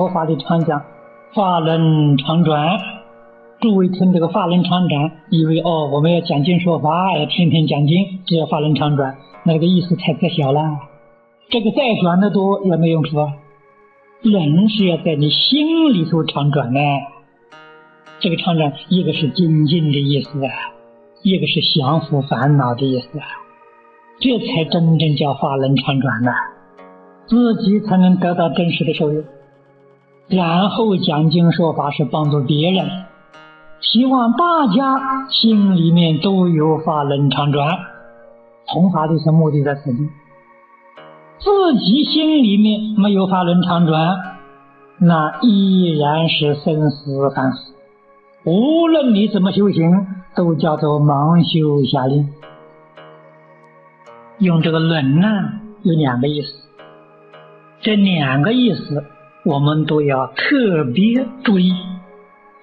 佛法里常讲法轮常转，诸位听这个法轮常转，以为哦我们要讲经说法，要天天讲经，就要法轮常转，那个意思太可小了。这个再转的多也没用处啊。人是要在你心里头常转的，这个常转一个是精进的意思啊，一个是降服烦恼的意思啊，这才真正叫法轮常转呢，自己才能得到真实的受用。然后讲经说法是帮助别人，希望大家心里面都有法轮常转。弘法的是目的在此地，自己心里面没有法轮常转，那依然是生死凡死。无论你怎么修行，都叫做盲修瞎练。用这个“轮”呢，有两个意思，这两个意思。我们都要特别注意，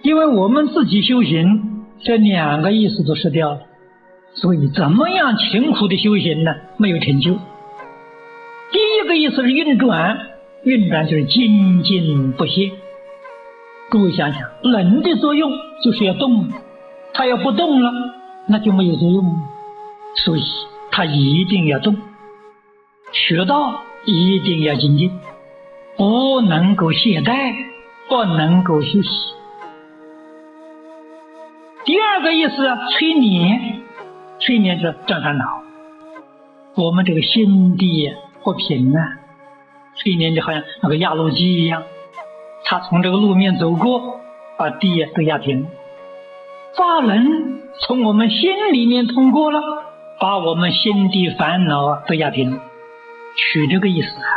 因为我们自己修行，这两个意思都失掉了，所以怎么样勤苦的修行呢？没有成就。第一个意思是运转，运转就是精进不懈。各位想想，人的作用就是要动，他要不动了，那就没有作用，所以他一定要动。学道一定要精进。不能够懈怠，不能够休息。第二个意思，催眠，催眠是正烦恼。我们这个心地不平啊，催眠就好像那个压路机一样，它从这个路面走过，把地都压平。法轮从我们心里面通过了，把我们心地烦恼都压平，取这个意思啊。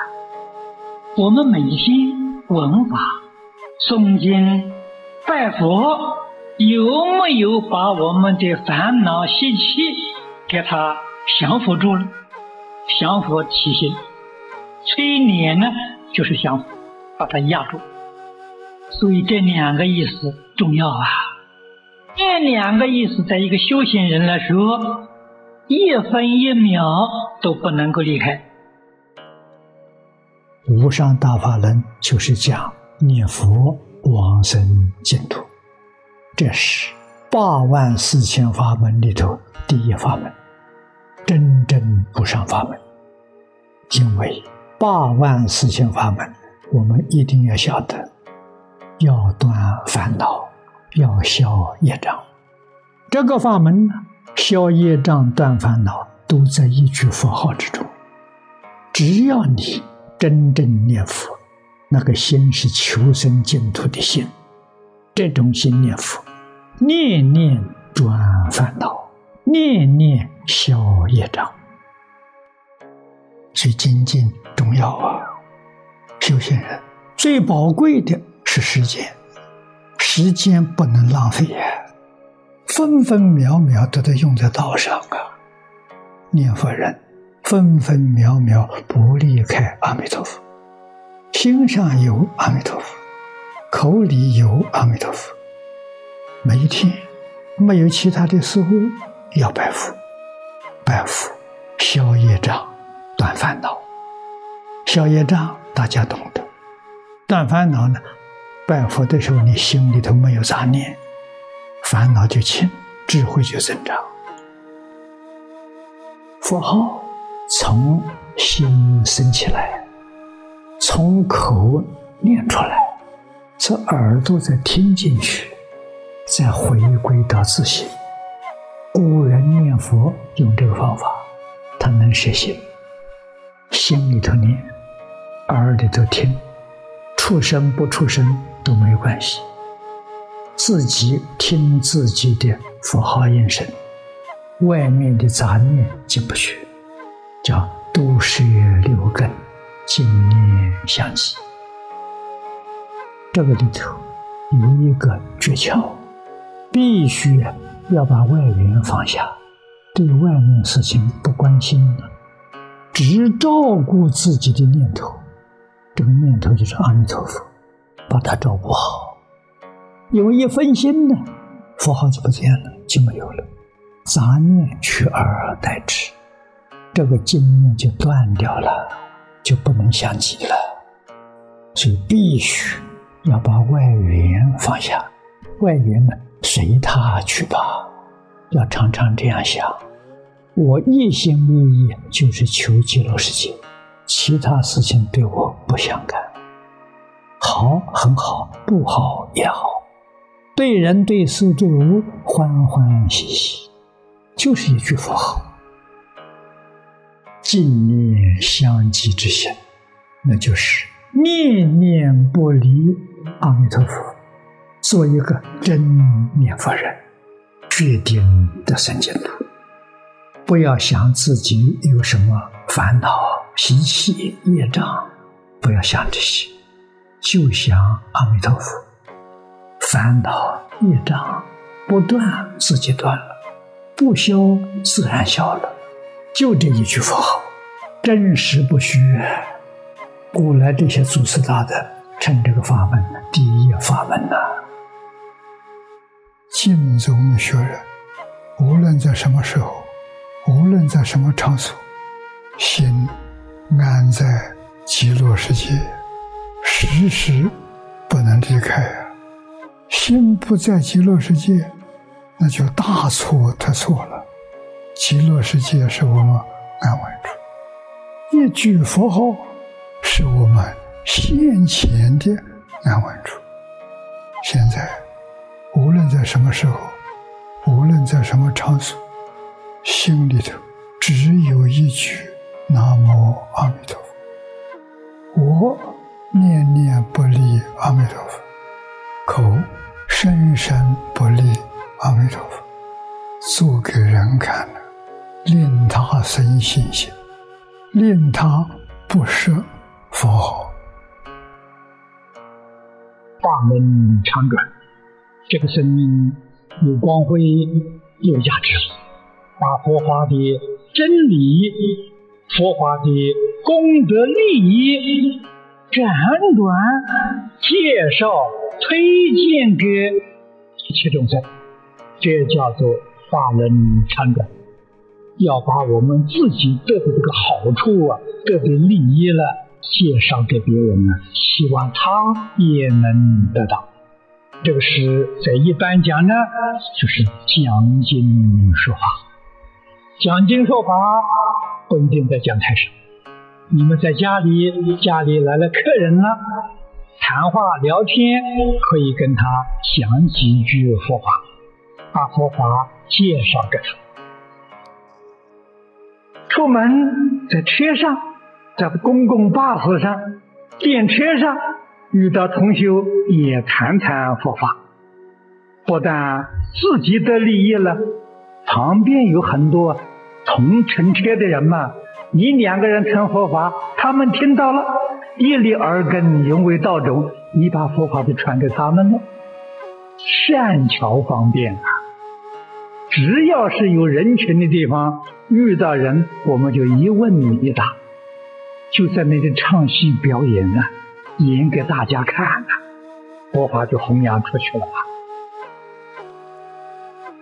我们每天闻法、诵经、拜佛，有没有把我们的烦恼习气给它降服住了？降服起心，催眠呢，就是降服，把它压住。所以这两个意思重要啊！这两个意思，在一个修行人来说，一分一秒都不能够离开。无上大法轮就是讲念佛往生净土，这是八万四千法门里头第一法门，真正无上法门。因为八万四千法门，我们一定要晓得，要断烦恼，要消业障。这个法门呢，消业障、断烦恼，都在一句佛号之中。只要你。真正念佛，那个心是求生净土的心，这种心念佛，念念转烦恼，念念消业障。所以精进重要啊！修行人最宝贵的是时间，时间不能浪费呀，分分秒秒都得用在道上啊！念佛人。分分秒秒不离开阿弥陀佛，心上有阿弥陀佛，口里有阿弥陀佛。每一天没有其他的事物要拜佛，拜佛消业障、断烦恼。消业障大家懂得，断烦恼呢？拜佛的时候你心里头没有杂念，烦恼就轻，智慧就增长。佛号。从心生起来，从口念出来，这耳朵再听进去，再回归到自心。古人念佛用这个方法，他能实现。心里头念，耳里头听，出声不出声都没关系。自己听自己的佛号音声，外面的杂念进不去。叫都摄六根，净念相继。这个里头有一个诀窍，必须要把外缘放下，对外面事情不关心了，只照顾自己的念头。这个念头就是阿弥陀佛，把它照顾好。因为一分心呢，佛号就不见了，就没有了，杂念取而代之。这个经念就断掉了，就不能相继了。所以必须要把外缘放下，外缘呢随他去吧。要常常这样想：我一心一意就是求极乐世界，其他事情对我不相干。好很好，不好也好，对人对事对物欢欢喜喜，就是一句佛号，净念相继之心，那就是念念不离阿弥陀佛，做一个真念佛人，决定得生净土。不要想自己有什么烦恼、习气、业障，不要想这些。就想阿弥陀佛，烦恼业障不断，自己断了；不消，自然消了。就这一句佛号，真实不虚。古来这些祖师大德称这个法门第一法门呐。净宗学人，无论在什么时候，无论在什么场所，心安在极乐世界。时时不能离开啊！心不在极乐世界，那就大错特错了。极乐世界是我们安稳处，一句佛号是我们先前的安稳处。现在，无论在什么时候，无论在什么场所，心里头只有一句“南无阿弥陀佛”，我。念念不离阿弥陀佛，口声声不离阿弥陀佛，做给人看的，令他生信心，令他不舍佛号。法门长转，这个生命有光辉，有价值，把佛法的真理、佛法的功德利益。辗转介绍、推荐给一切众生，这叫做法轮常转。要把我们自己得的这个好处啊，得的利益了，介绍给别人呢，希望他也能得到。这个是在一般讲呢，就是讲经说法。讲经说法不一定在讲台上。你们在家里，家里来了客人了，谈话聊天，可以跟他讲几句佛法，把佛法介绍给他。出门在车上，在公共巴士上、电车上遇到同修，也谈谈佛法，不但自己得利益了，旁边有很多同乘车的人嘛。你两个人成佛法，他们听到了，一粒耳根永为道种，你把佛法就传给他们了，善巧方便啊！只要是有人群的地方，遇到人，我们就一问一答，就在那里唱戏表演啊，演给大家看啊，佛法就弘扬出去了。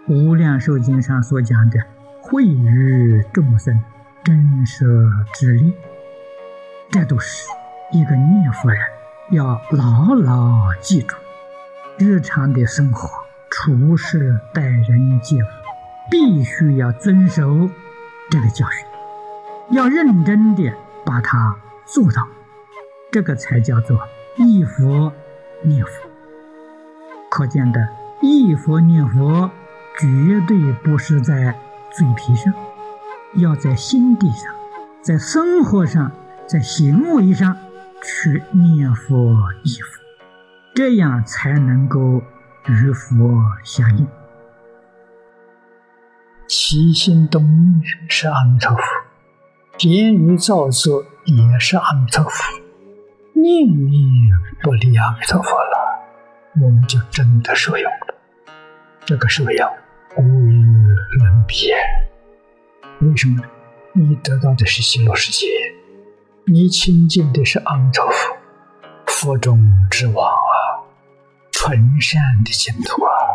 无量寿经上所讲的，惠于众生。真舍之力，这都是一个念佛人要牢牢记住。日常的生活、处事、待人接物，必须要遵守这个教训，要认真的把它做到，这个才叫做忆佛念佛。可见的，忆佛念佛绝对不是在嘴皮上。要在心地上，在生活上，在行为上去念佛忆佛，这样才能够与佛相应。起心动念是阿弥陀佛，言语造作也是阿弥陀佛，念念不离阿弥陀佛了，我们就真的受用了。这个受用无与伦比。为什么？你得到的是极乐世界，你亲近的是阿弥陀佛，佛中之王啊，纯善的净土啊。